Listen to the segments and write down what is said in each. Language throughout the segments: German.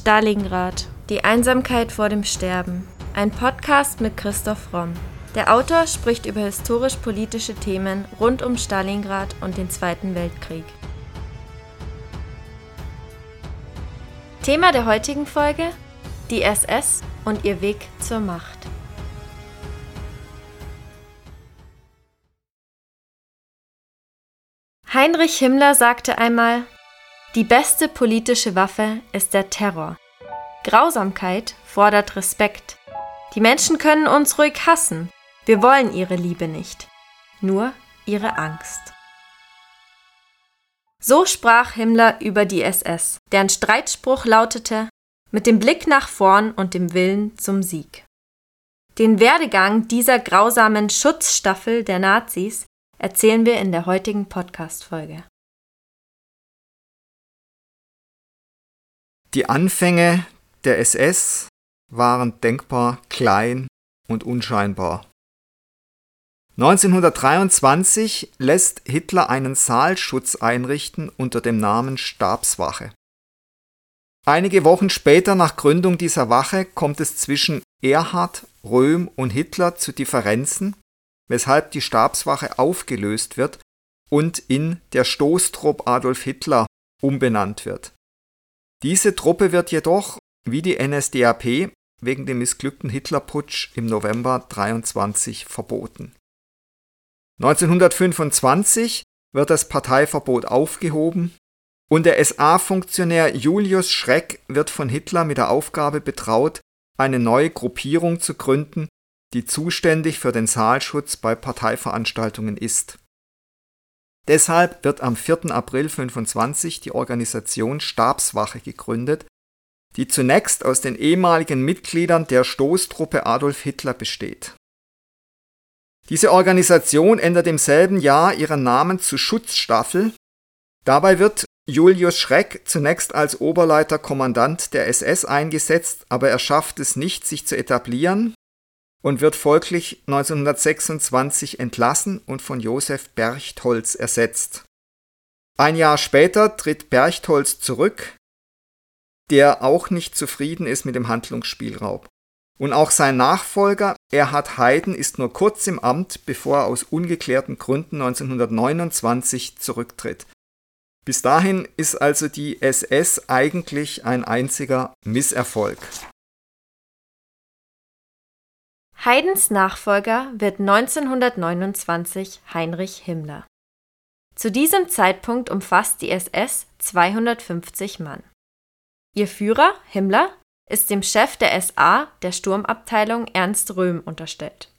Stalingrad. Die Einsamkeit vor dem Sterben. Ein Podcast mit Christoph Romm. Der Autor spricht über historisch-politische Themen rund um Stalingrad und den Zweiten Weltkrieg. Thema der heutigen Folge: die SS und ihr Weg zur Macht. Heinrich Himmler sagte einmal, die beste politische Waffe ist der Terror. Grausamkeit fordert Respekt. Die Menschen können uns ruhig hassen. Wir wollen ihre Liebe nicht, nur ihre Angst. So sprach Himmler über die SS, deren Streitspruch lautete mit dem Blick nach vorn und dem Willen zum Sieg. Den Werdegang dieser grausamen Schutzstaffel der Nazis erzählen wir in der heutigen Podcast-Folge. Die Anfänge der SS waren denkbar klein und unscheinbar. 1923 lässt Hitler einen Saalschutz einrichten unter dem Namen Stabswache. Einige Wochen später nach Gründung dieser Wache kommt es zwischen Erhard, Röhm und Hitler zu Differenzen, weshalb die Stabswache aufgelöst wird und in der Stoßtrupp Adolf Hitler umbenannt wird. Diese Truppe wird jedoch, wie die NSDAP, wegen dem missglückten Hitlerputsch im November 23 verboten. 1925 wird das Parteiverbot aufgehoben und der SA-Funktionär Julius Schreck wird von Hitler mit der Aufgabe betraut, eine neue Gruppierung zu gründen, die zuständig für den Saalschutz bei Parteiveranstaltungen ist. Deshalb wird am 4. April 25 die Organisation Stabswache gegründet, die zunächst aus den ehemaligen Mitgliedern der Stoßtruppe Adolf Hitler besteht. Diese Organisation ändert im selben Jahr ihren Namen zu Schutzstaffel. Dabei wird Julius Schreck zunächst als Oberleiter Kommandant der SS eingesetzt, aber er schafft es nicht, sich zu etablieren und wird folglich 1926 entlassen und von Josef Berchtolz ersetzt. Ein Jahr später tritt Berchtolz zurück, der auch nicht zufrieden ist mit dem Handlungsspielraum. Und auch sein Nachfolger Erhard Heiden ist nur kurz im Amt, bevor er aus ungeklärten Gründen 1929 zurücktritt. Bis dahin ist also die SS eigentlich ein einziger Misserfolg. Haydns Nachfolger wird 1929 Heinrich Himmler. Zu diesem Zeitpunkt umfasst die SS 250 Mann. Ihr Führer, Himmler, ist dem Chef der SA, der Sturmabteilung Ernst Röhm, unterstellt.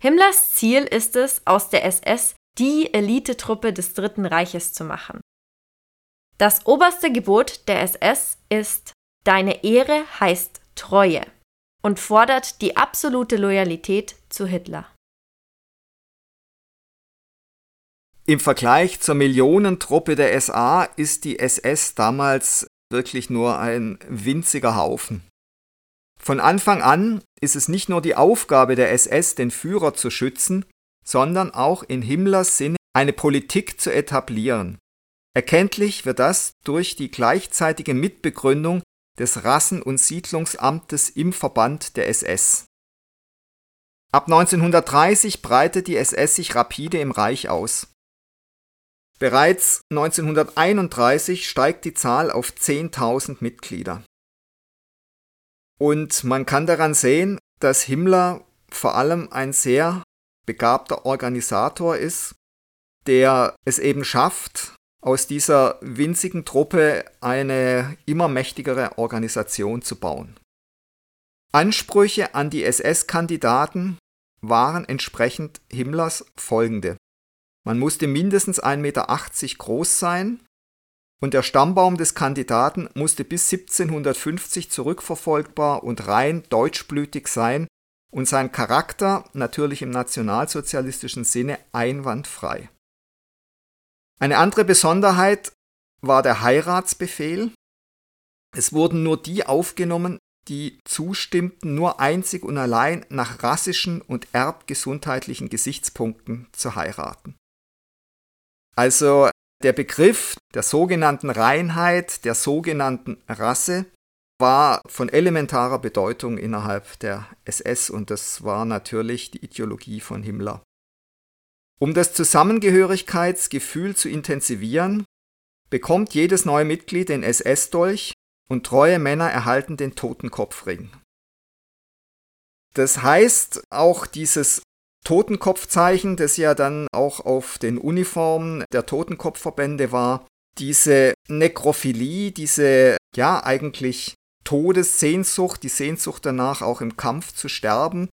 Himmlers Ziel ist es, aus der SS die Elitetruppe des Dritten Reiches zu machen. Das oberste Gebot der SS ist Deine Ehre heißt Treue und fordert die absolute Loyalität zu Hitler. Im Vergleich zur Millionentruppe der SA ist die SS damals wirklich nur ein winziger Haufen. Von Anfang an ist es nicht nur die Aufgabe der SS, den Führer zu schützen, sondern auch in Himmlers Sinne eine Politik zu etablieren. Erkenntlich wird das durch die gleichzeitige Mitbegründung des Rassen- und Siedlungsamtes im Verband der SS. Ab 1930 breitet die SS sich rapide im Reich aus. Bereits 1931 steigt die Zahl auf 10.000 Mitglieder. Und man kann daran sehen, dass Himmler vor allem ein sehr begabter Organisator ist, der es eben schafft, aus dieser winzigen Truppe eine immer mächtigere Organisation zu bauen. Ansprüche an die SS-Kandidaten waren entsprechend Himmlers folgende. Man musste mindestens 1,80 Meter groß sein und der Stammbaum des Kandidaten musste bis 1750 zurückverfolgbar und rein deutschblütig sein und sein Charakter natürlich im nationalsozialistischen Sinne einwandfrei. Eine andere Besonderheit war der Heiratsbefehl. Es wurden nur die aufgenommen, die zustimmten, nur einzig und allein nach rassischen und erbgesundheitlichen Gesichtspunkten zu heiraten. Also der Begriff der sogenannten Reinheit, der sogenannten Rasse war von elementarer Bedeutung innerhalb der SS und das war natürlich die Ideologie von Himmler. Um das Zusammengehörigkeitsgefühl zu intensivieren, bekommt jedes neue Mitglied den SS-Dolch und treue Männer erhalten den Totenkopfring. Das heißt, auch dieses Totenkopfzeichen, das ja dann auch auf den Uniformen der Totenkopfverbände war, diese Nekrophilie, diese ja eigentlich Todessehnsucht, die Sehnsucht danach auch im Kampf zu sterben,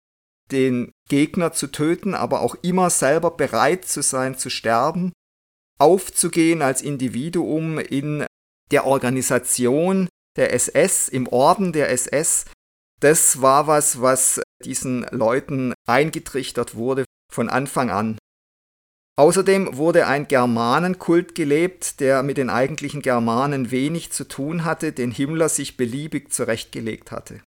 den Gegner zu töten, aber auch immer selber bereit zu sein zu sterben, aufzugehen als Individuum in der Organisation der SS, im Orden der SS, das war was, was diesen Leuten eingetrichtert wurde von Anfang an. Außerdem wurde ein Germanenkult gelebt, der mit den eigentlichen Germanen wenig zu tun hatte, den Himmler sich beliebig zurechtgelegt hatte.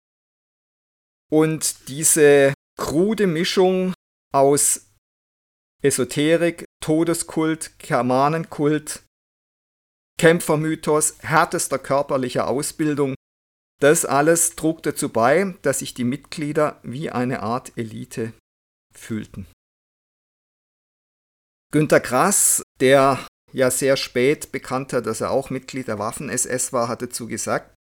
Und diese krude Mischung aus Esoterik, Todeskult, Germanenkult, Kämpfermythos, härtester körperlicher Ausbildung, das alles trug dazu bei, dass sich die Mitglieder wie eine Art Elite fühlten. Günter Grass, der ja sehr spät bekannte, dass er auch Mitglied der Waffen-SS war, hatte dazu gesagt,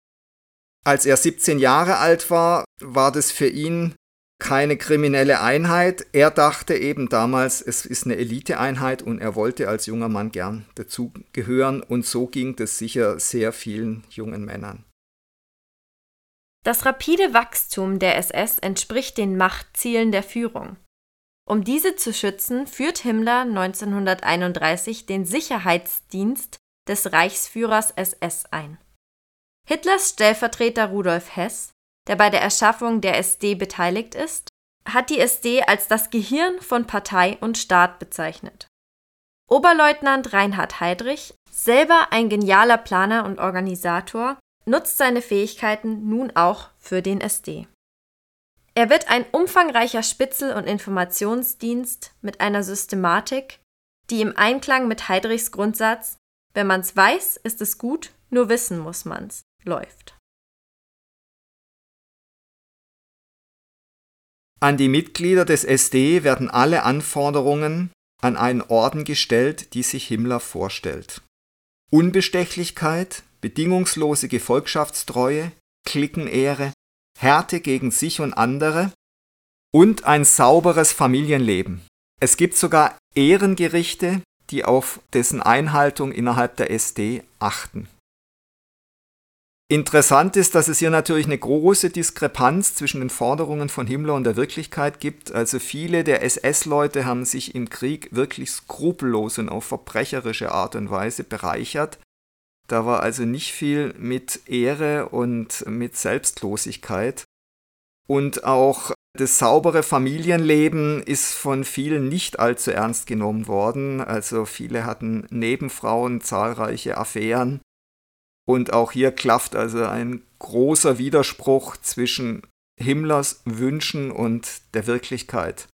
als er 17 Jahre alt war, war das für ihn keine kriminelle Einheit. Er dachte eben damals, es ist eine Eliteeinheit und er wollte als junger Mann gern dazugehören und so ging das sicher sehr vielen jungen Männern. Das rapide Wachstum der SS entspricht den Machtzielen der Führung. Um diese zu schützen, führt Himmler 1931 den Sicherheitsdienst des Reichsführers SS ein. Hitlers Stellvertreter Rudolf Hess, der bei der Erschaffung der SD beteiligt ist, hat die SD als das Gehirn von Partei und Staat bezeichnet. Oberleutnant Reinhard Heydrich, selber ein genialer Planer und Organisator, nutzt seine Fähigkeiten nun auch für den SD. Er wird ein umfangreicher Spitzel- und Informationsdienst mit einer Systematik, die im Einklang mit Heidrichs Grundsatz Wenn man's weiß, ist es gut, nur wissen muss man's, läuft. An die Mitglieder des SD werden alle Anforderungen an einen Orden gestellt, die sich Himmler vorstellt. Unbestechlichkeit, bedingungslose Gefolgschaftstreue, Cliquenehre, Härte gegen sich und andere und ein sauberes Familienleben. Es gibt sogar Ehrengerichte, die auf dessen Einhaltung innerhalb der SD achten. Interessant ist, dass es hier natürlich eine große Diskrepanz zwischen den Forderungen von Himmler und der Wirklichkeit gibt. Also viele der SS-Leute haben sich im Krieg wirklich skrupellos und auf verbrecherische Art und Weise bereichert. Da war also nicht viel mit Ehre und mit Selbstlosigkeit. Und auch das saubere Familienleben ist von vielen nicht allzu ernst genommen worden. Also viele hatten Nebenfrauen, zahlreiche Affären. Und auch hier klafft also ein großer Widerspruch zwischen Himmlers Wünschen und der Wirklichkeit.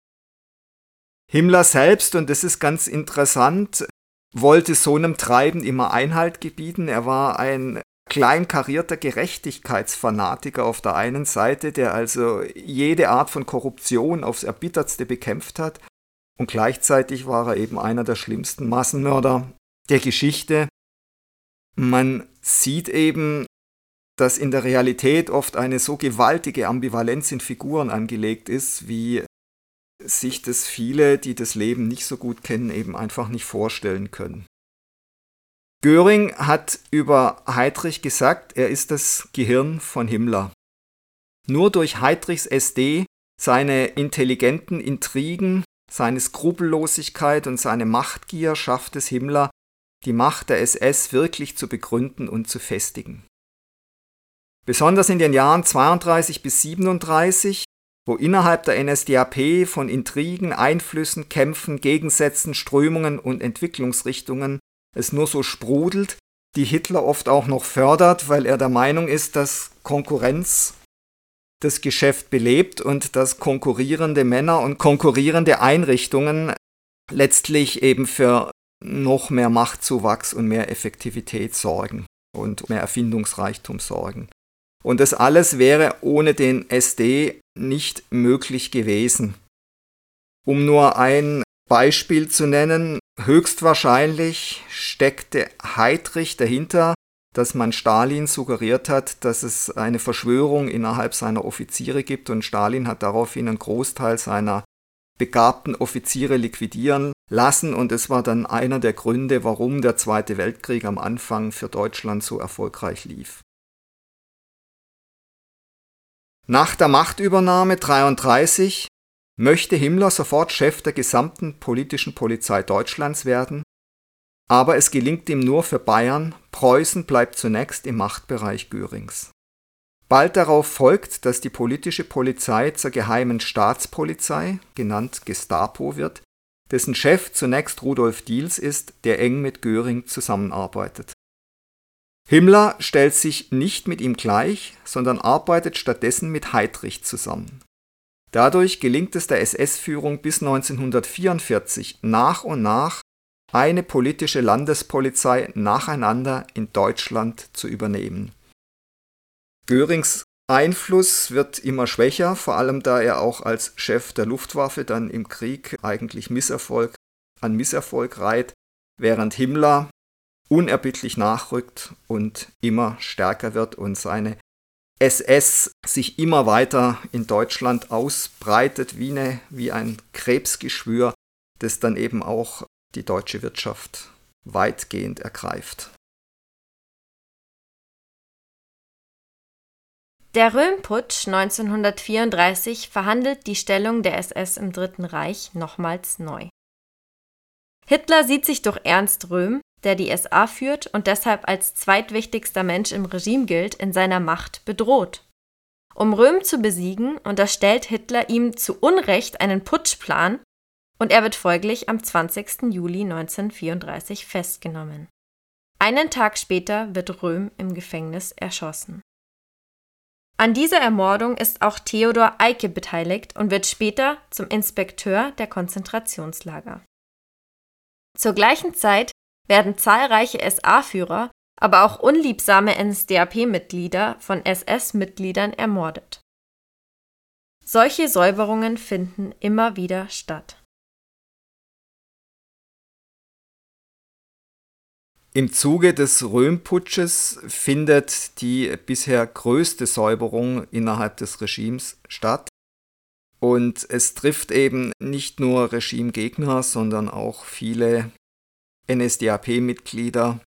Himmler selbst, und das ist ganz interessant, wollte so einem Treiben immer Einhalt gebieten. Er war ein kleinkarierter Gerechtigkeitsfanatiker auf der einen Seite, der also jede Art von Korruption aufs erbittertste bekämpft hat. Und gleichzeitig war er eben einer der schlimmsten Massenmörder der Geschichte. Man sieht eben, dass in der Realität oft eine so gewaltige Ambivalenz in Figuren angelegt ist, wie sich das viele, die das Leben nicht so gut kennen, eben einfach nicht vorstellen können. Göring hat über Heydrich gesagt, er ist das Gehirn von Himmler. Nur durch Heydrichs SD, seine intelligenten Intrigen, seine Skrupellosigkeit und seine Machtgier schafft es Himmler, die Macht der SS wirklich zu begründen und zu festigen. Besonders in den Jahren 32 bis 37 wo innerhalb der NSDAP von Intrigen, Einflüssen, Kämpfen, Gegensätzen, Strömungen und Entwicklungsrichtungen es nur so sprudelt, die Hitler oft auch noch fördert, weil er der Meinung ist, dass Konkurrenz das Geschäft belebt und dass konkurrierende Männer und konkurrierende Einrichtungen letztlich eben für noch mehr Machtzuwachs und mehr Effektivität sorgen und mehr Erfindungsreichtum sorgen. Und das alles wäre ohne den SD nicht möglich gewesen. Um nur ein Beispiel zu nennen, höchstwahrscheinlich steckte Heydrich dahinter, dass man Stalin suggeriert hat, dass es eine Verschwörung innerhalb seiner Offiziere gibt und Stalin hat daraufhin einen Großteil seiner begabten Offiziere liquidieren lassen und es war dann einer der Gründe, warum der Zweite Weltkrieg am Anfang für Deutschland so erfolgreich lief. Nach der Machtübernahme 33 möchte Himmler sofort Chef der gesamten politischen Polizei Deutschlands werden, aber es gelingt ihm nur für Bayern, Preußen bleibt zunächst im Machtbereich Görings. Bald darauf folgt, dass die politische Polizei zur geheimen Staatspolizei, genannt Gestapo, wird, dessen Chef zunächst Rudolf Diels ist, der eng mit Göring zusammenarbeitet. Himmler stellt sich nicht mit ihm gleich, sondern arbeitet stattdessen mit Heydrich zusammen. Dadurch gelingt es der SS-Führung bis 1944 nach und nach, eine politische Landespolizei nacheinander in Deutschland zu übernehmen Görings Einfluss wird immer schwächer, vor allem da er auch als Chef der Luftwaffe dann im Krieg eigentlich Misserfolg an Misserfolg reiht, während Himmler unerbittlich nachrückt und immer stärker wird und seine SS sich immer weiter in Deutschland ausbreitet wie, eine, wie ein Krebsgeschwür, das dann eben auch die deutsche Wirtschaft weitgehend ergreift. Der Röhm-Putsch 1934 verhandelt die Stellung der SS im Dritten Reich nochmals neu. Hitler sieht sich durch Ernst Röhm, der die SA führt und deshalb als zweitwichtigster Mensch im Regime gilt, in seiner Macht bedroht. Um Röhm zu besiegen, unterstellt Hitler ihm zu Unrecht einen Putschplan und er wird folglich am 20. Juli 1934 festgenommen. Einen Tag später wird Röhm im Gefängnis erschossen. An dieser Ermordung ist auch Theodor Eicke beteiligt und wird später zum Inspekteur der Konzentrationslager. Zur gleichen Zeit werden zahlreiche SA-Führer, aber auch unliebsame NSDAP-Mitglieder von SS-Mitgliedern ermordet. Solche Säuberungen finden immer wieder statt Im Zuge des Röhmputsches findet die bisher größte Säuberung innerhalb des Regimes statt. Und es trifft eben nicht nur Regimegegner, sondern auch viele NSDAP-Mitglieder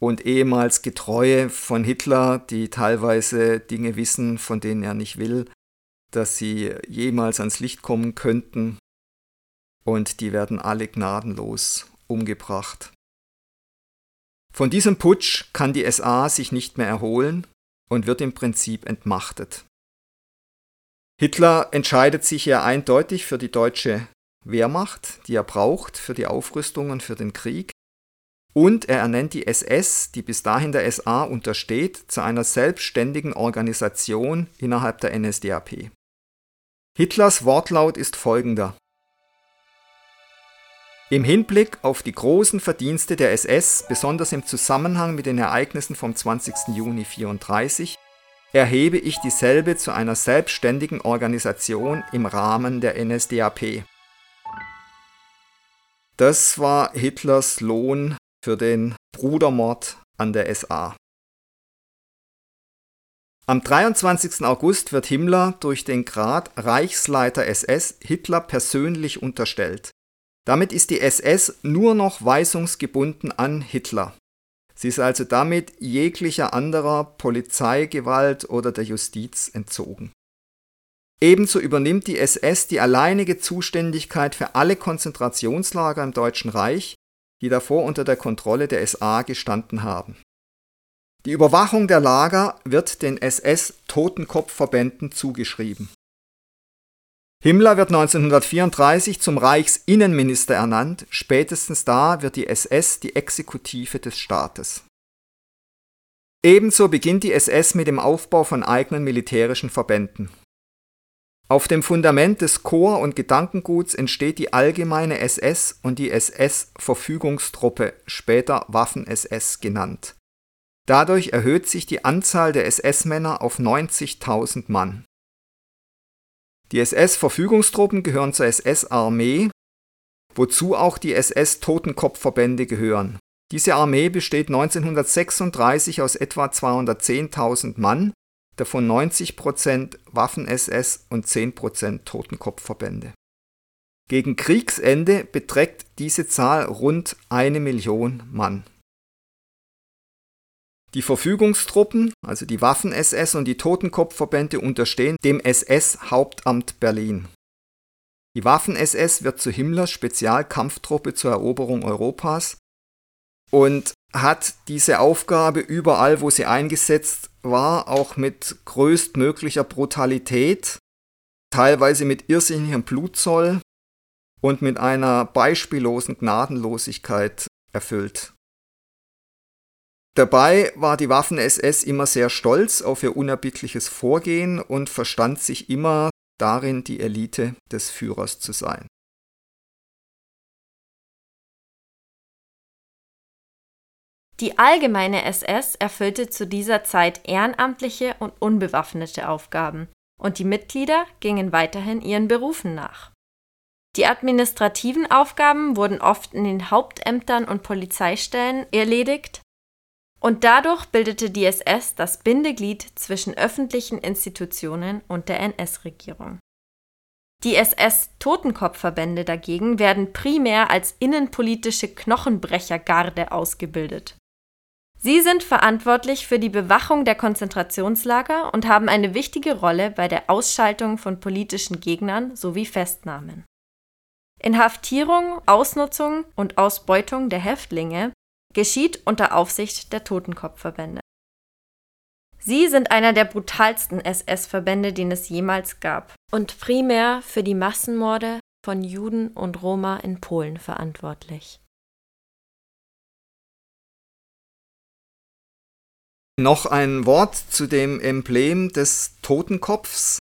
und ehemals Getreue von Hitler, die teilweise Dinge wissen, von denen er nicht will, dass sie jemals ans Licht kommen könnten. Und die werden alle gnadenlos umgebracht. Von diesem Putsch kann die SA sich nicht mehr erholen und wird im Prinzip entmachtet. Hitler entscheidet sich ja eindeutig für die deutsche Wehrmacht, die er braucht für die Aufrüstung und für den Krieg. Und er ernennt die SS, die bis dahin der SA untersteht, zu einer selbstständigen Organisation innerhalb der NSDAP. Hitlers Wortlaut ist folgender. Im Hinblick auf die großen Verdienste der SS, besonders im Zusammenhang mit den Ereignissen vom 20. Juni 1934, erhebe ich dieselbe zu einer selbstständigen Organisation im Rahmen der NSDAP. Das war Hitlers Lohn für den Brudermord an der SA. Am 23. August wird Himmler durch den Grad Reichsleiter SS Hitler persönlich unterstellt. Damit ist die SS nur noch weisungsgebunden an Hitler. Sie ist also damit jeglicher anderer Polizeigewalt oder der Justiz entzogen. Ebenso übernimmt die SS die alleinige Zuständigkeit für alle Konzentrationslager im Deutschen Reich, die davor unter der Kontrolle der SA gestanden haben. Die Überwachung der Lager wird den SS-Totenkopfverbänden zugeschrieben. Himmler wird 1934 zum Reichsinnenminister ernannt, spätestens da wird die SS die Exekutive des Staates. Ebenso beginnt die SS mit dem Aufbau von eigenen militärischen Verbänden. Auf dem Fundament des Chor- und Gedankenguts entsteht die allgemeine SS und die SS-Verfügungstruppe, später Waffen-SS genannt. Dadurch erhöht sich die Anzahl der SS-Männer auf 90.000 Mann. Die SS-Verfügungstruppen gehören zur SS-Armee, wozu auch die SS-Totenkopfverbände gehören. Diese Armee besteht 1936 aus etwa 210.000 Mann, davon 90% Waffen-SS und 10% Totenkopfverbände. Gegen Kriegsende beträgt diese Zahl rund eine Million Mann. Die Verfügungstruppen, also die Waffen-SS und die Totenkopfverbände unterstehen dem SS-Hauptamt Berlin. Die Waffen-SS wird zu Himmlers Spezialkampftruppe zur Eroberung Europas und hat diese Aufgabe überall, wo sie eingesetzt war, auch mit größtmöglicher Brutalität, teilweise mit irrsinnigem Blutzoll und mit einer beispiellosen Gnadenlosigkeit erfüllt. Dabei war die Waffen-SS immer sehr stolz auf ihr unerbittliches Vorgehen und verstand sich immer darin, die Elite des Führers zu sein. Die allgemeine SS erfüllte zu dieser Zeit ehrenamtliche und unbewaffnete Aufgaben, und die Mitglieder gingen weiterhin ihren Berufen nach. Die administrativen Aufgaben wurden oft in den Hauptämtern und Polizeistellen erledigt, und dadurch bildete die SS das Bindeglied zwischen öffentlichen Institutionen und der NS-Regierung. Die SS-Totenkopfverbände dagegen werden primär als innenpolitische Knochenbrechergarde ausgebildet. Sie sind verantwortlich für die Bewachung der Konzentrationslager und haben eine wichtige Rolle bei der Ausschaltung von politischen Gegnern sowie Festnahmen. Inhaftierung, Ausnutzung und Ausbeutung der Häftlinge geschieht unter Aufsicht der Totenkopfverbände. Sie sind einer der brutalsten SS-Verbände, den es jemals gab und primär für die Massenmorde von Juden und Roma in Polen verantwortlich. Noch ein Wort zu dem Emblem des Totenkopfs.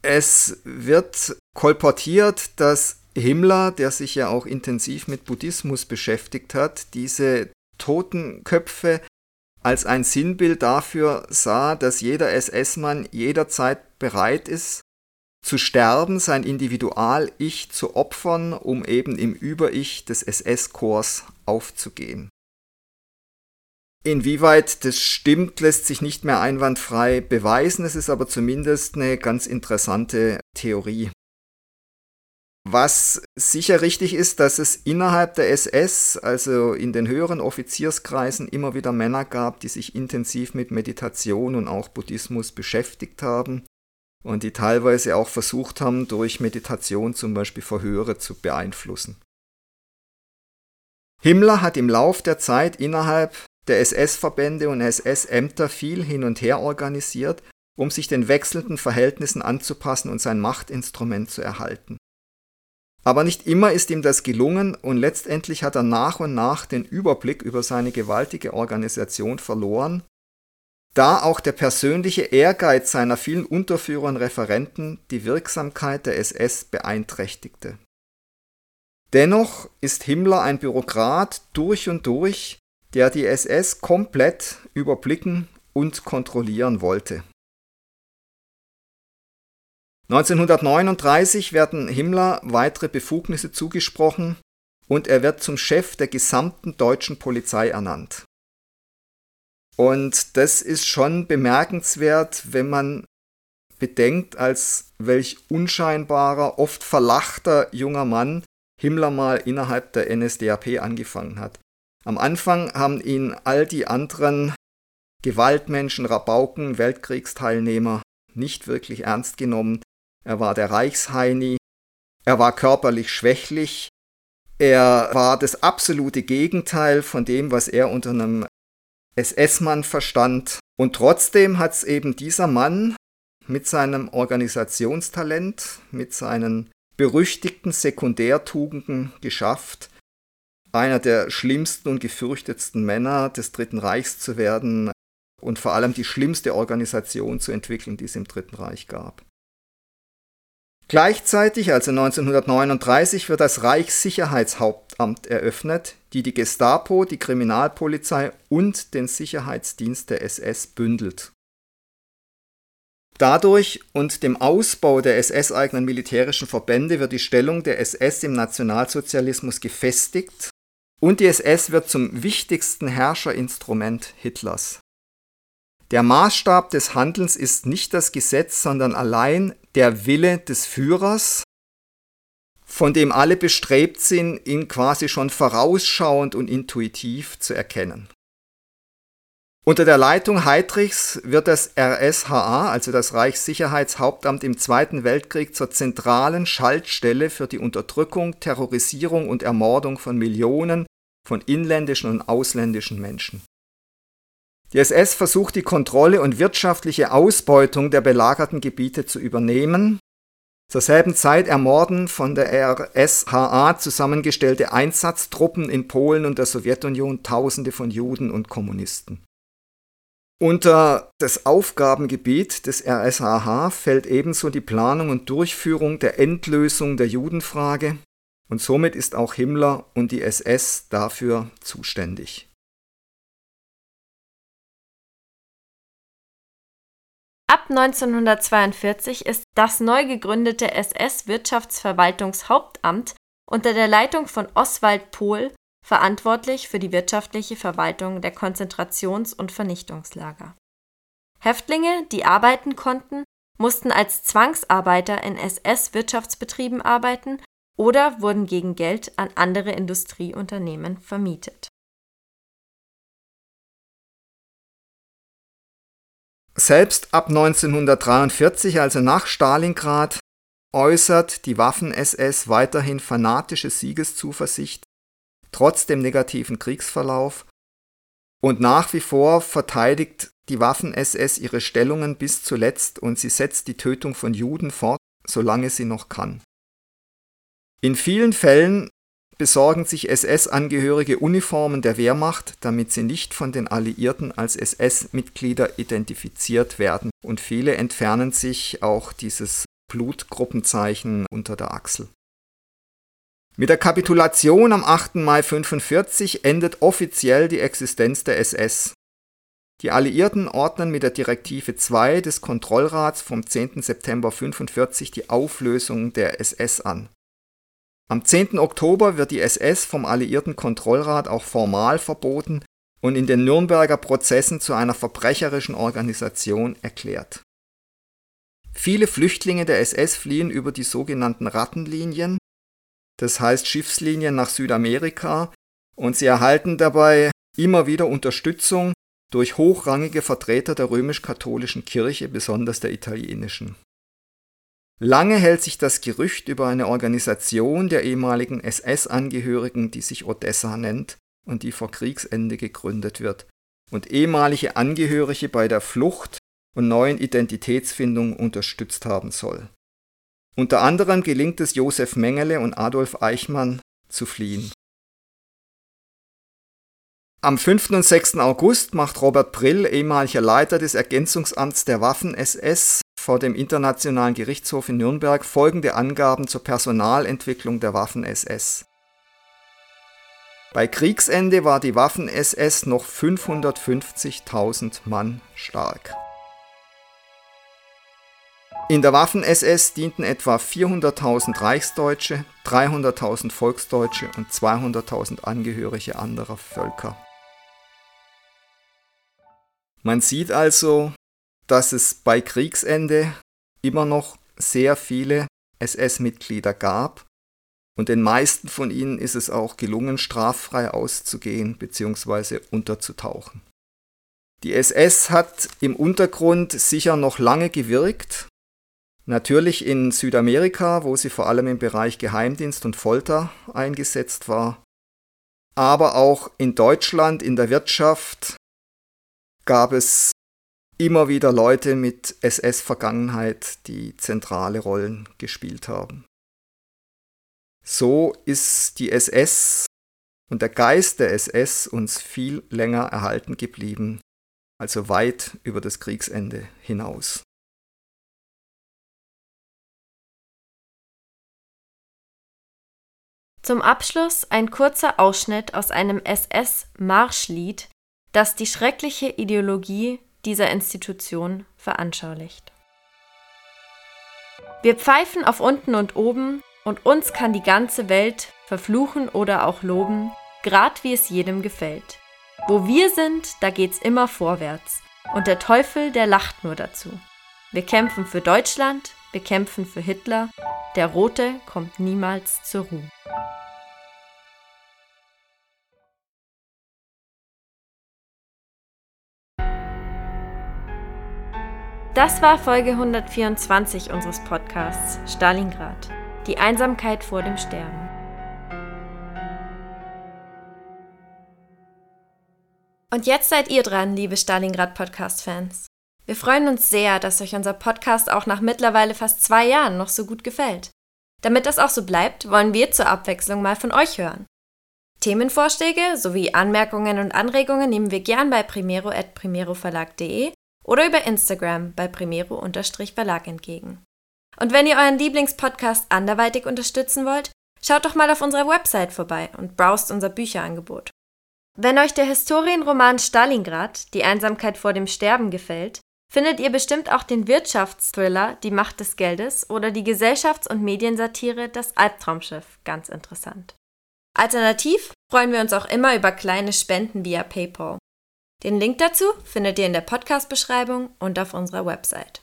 Es wird kolportiert, dass Himmler, der sich ja auch intensiv mit Buddhismus beschäftigt hat, diese Totenköpfe als ein Sinnbild dafür sah, dass jeder SS-Mann jederzeit bereit ist, zu sterben, sein Individual-Ich zu opfern, um eben im Über-Ich des SS-Korps aufzugehen. Inwieweit das stimmt, lässt sich nicht mehr einwandfrei beweisen. Es ist aber zumindest eine ganz interessante Theorie. Was sicher richtig ist, dass es innerhalb der SS, also in den höheren Offizierskreisen, immer wieder Männer gab, die sich intensiv mit Meditation und auch Buddhismus beschäftigt haben und die teilweise auch versucht haben, durch Meditation zum Beispiel Verhöre zu beeinflussen. Himmler hat im Lauf der Zeit innerhalb der SS-Verbände und SS-Ämter viel hin und her organisiert, um sich den wechselnden Verhältnissen anzupassen und sein Machtinstrument zu erhalten. Aber nicht immer ist ihm das gelungen und letztendlich hat er nach und nach den Überblick über seine gewaltige Organisation verloren, da auch der persönliche Ehrgeiz seiner vielen Unterführer und Referenten die Wirksamkeit der SS beeinträchtigte. Dennoch ist Himmler ein Bürokrat durch und durch, der die SS komplett überblicken und kontrollieren wollte. 1939 werden Himmler weitere Befugnisse zugesprochen und er wird zum Chef der gesamten deutschen Polizei ernannt. Und das ist schon bemerkenswert, wenn man bedenkt, als welch unscheinbarer, oft verlachter junger Mann Himmler mal innerhalb der NSDAP angefangen hat. Am Anfang haben ihn all die anderen Gewaltmenschen, Rabauken, Weltkriegsteilnehmer nicht wirklich ernst genommen. Er war der Reichsheini, er war körperlich schwächlich, er war das absolute Gegenteil von dem, was er unter einem SS-Mann verstand. Und trotzdem hat es eben dieser Mann mit seinem Organisationstalent, mit seinen berüchtigten Sekundärtugenden geschafft, einer der schlimmsten und gefürchtetsten Männer des Dritten Reichs zu werden und vor allem die schlimmste Organisation zu entwickeln, die es im Dritten Reich gab. Gleichzeitig, also 1939, wird das Reichssicherheitshauptamt eröffnet, die die Gestapo, die Kriminalpolizei und den Sicherheitsdienst der SS bündelt. Dadurch und dem Ausbau der SS-eigenen militärischen Verbände wird die Stellung der SS im Nationalsozialismus gefestigt und die SS wird zum wichtigsten Herrscherinstrument Hitlers. Der Maßstab des Handelns ist nicht das Gesetz, sondern allein der Wille des Führers, von dem alle bestrebt sind, ihn quasi schon vorausschauend und intuitiv zu erkennen. Unter der Leitung Heydrichs wird das RSHA, also das Reichssicherheitshauptamt im Zweiten Weltkrieg, zur zentralen Schaltstelle für die Unterdrückung, Terrorisierung und Ermordung von Millionen von inländischen und ausländischen Menschen. Die SS versucht die Kontrolle und wirtschaftliche Ausbeutung der belagerten Gebiete zu übernehmen. Zur selben Zeit ermorden von der RSHA zusammengestellte Einsatztruppen in Polen und der Sowjetunion Tausende von Juden und Kommunisten. Unter das Aufgabengebiet des RSHH fällt ebenso die Planung und Durchführung der Endlösung der Judenfrage und somit ist auch Himmler und die SS dafür zuständig. Ab 1942 ist das neu gegründete SS-Wirtschaftsverwaltungshauptamt unter der Leitung von Oswald Pohl verantwortlich für die wirtschaftliche Verwaltung der Konzentrations- und Vernichtungslager. Häftlinge, die arbeiten konnten, mussten als Zwangsarbeiter in SS-Wirtschaftsbetrieben arbeiten oder wurden gegen Geld an andere Industrieunternehmen vermietet. Selbst ab 1943, also nach Stalingrad, äußert die Waffen-SS weiterhin fanatische Siegeszuversicht trotz dem negativen Kriegsverlauf. Und nach wie vor verteidigt die Waffen-SS ihre Stellungen bis zuletzt und sie setzt die Tötung von Juden fort, solange sie noch kann. In vielen Fällen besorgen sich SS-Angehörige Uniformen der Wehrmacht, damit sie nicht von den Alliierten als SS-Mitglieder identifiziert werden, und viele entfernen sich auch dieses Blutgruppenzeichen unter der Achsel. Mit der Kapitulation am 8. Mai 1945 endet offiziell die Existenz der SS. Die Alliierten ordnen mit der Direktive 2 des Kontrollrats vom 10. September 1945 die Auflösung der SS an. Am 10. Oktober wird die SS vom Alliierten Kontrollrat auch formal verboten und in den Nürnberger Prozessen zu einer verbrecherischen Organisation erklärt. Viele Flüchtlinge der SS fliehen über die sogenannten Rattenlinien, das heißt Schiffslinien nach Südamerika, und sie erhalten dabei immer wieder Unterstützung durch hochrangige Vertreter der römisch-katholischen Kirche, besonders der italienischen. Lange hält sich das Gerücht über eine Organisation der ehemaligen SS-Angehörigen, die sich Odessa nennt und die vor Kriegsende gegründet wird und ehemalige Angehörige bei der Flucht und neuen Identitätsfindung unterstützt haben soll. Unter anderem gelingt es Josef Mengele und Adolf Eichmann zu fliehen. Am 5. und 6. August macht Robert Prill, ehemaliger Leiter des Ergänzungsamts der Waffen-SS, vor dem Internationalen Gerichtshof in Nürnberg folgende Angaben zur Personalentwicklung der Waffen-SS. Bei Kriegsende war die Waffen-SS noch 550.000 Mann stark. In der Waffen-SS dienten etwa 400.000 Reichsdeutsche, 300.000 Volksdeutsche und 200.000 Angehörige anderer Völker. Man sieht also, dass es bei Kriegsende immer noch sehr viele SS-Mitglieder gab und den meisten von ihnen ist es auch gelungen, straffrei auszugehen bzw. unterzutauchen. Die SS hat im Untergrund sicher noch lange gewirkt Natürlich in Südamerika, wo sie vor allem im Bereich Geheimdienst und Folter eingesetzt war. Aber auch in Deutschland, in der Wirtschaft, gab es immer wieder Leute mit SS-Vergangenheit, die zentrale Rollen gespielt haben. So ist die SS und der Geist der SS uns viel länger erhalten geblieben, also weit über das Kriegsende hinaus. Zum Abschluss ein kurzer Ausschnitt aus einem SS-Marschlied, das die schreckliche Ideologie dieser Institution veranschaulicht. Wir pfeifen auf unten und oben, und uns kann die ganze Welt verfluchen oder auch loben, grad wie es jedem gefällt. Wo wir sind, da geht's immer vorwärts, und der Teufel, der lacht nur dazu. Wir kämpfen für Deutschland, wir kämpfen für Hitler, der Rote kommt niemals zur Ruhe. Das war Folge 124 unseres Podcasts Stalingrad. Die Einsamkeit vor dem Sterben. Und jetzt seid ihr dran, liebe Stalingrad Podcast-Fans. Wir freuen uns sehr, dass euch unser Podcast auch nach mittlerweile fast zwei Jahren noch so gut gefällt. Damit das auch so bleibt, wollen wir zur Abwechslung mal von euch hören. Themenvorschläge sowie Anmerkungen und Anregungen nehmen wir gern bei primero.primeroverlag.de oder über Instagram bei primero-verlag entgegen. Und wenn ihr euren Lieblingspodcast anderweitig unterstützen wollt, schaut doch mal auf unserer Website vorbei und browst unser Bücherangebot. Wenn euch der Historienroman Stalingrad, Die Einsamkeit vor dem Sterben gefällt, findet ihr bestimmt auch den Wirtschaftsthriller Die Macht des Geldes oder die Gesellschafts- und Mediensatire Das Albtraumschiff ganz interessant. Alternativ freuen wir uns auch immer über kleine Spenden via PayPal. Den Link dazu findet ihr in der Podcast-Beschreibung und auf unserer Website.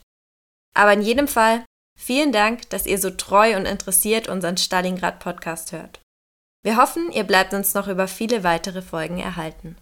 Aber in jedem Fall vielen Dank, dass ihr so treu und interessiert unseren Stalingrad-Podcast hört. Wir hoffen, ihr bleibt uns noch über viele weitere Folgen erhalten.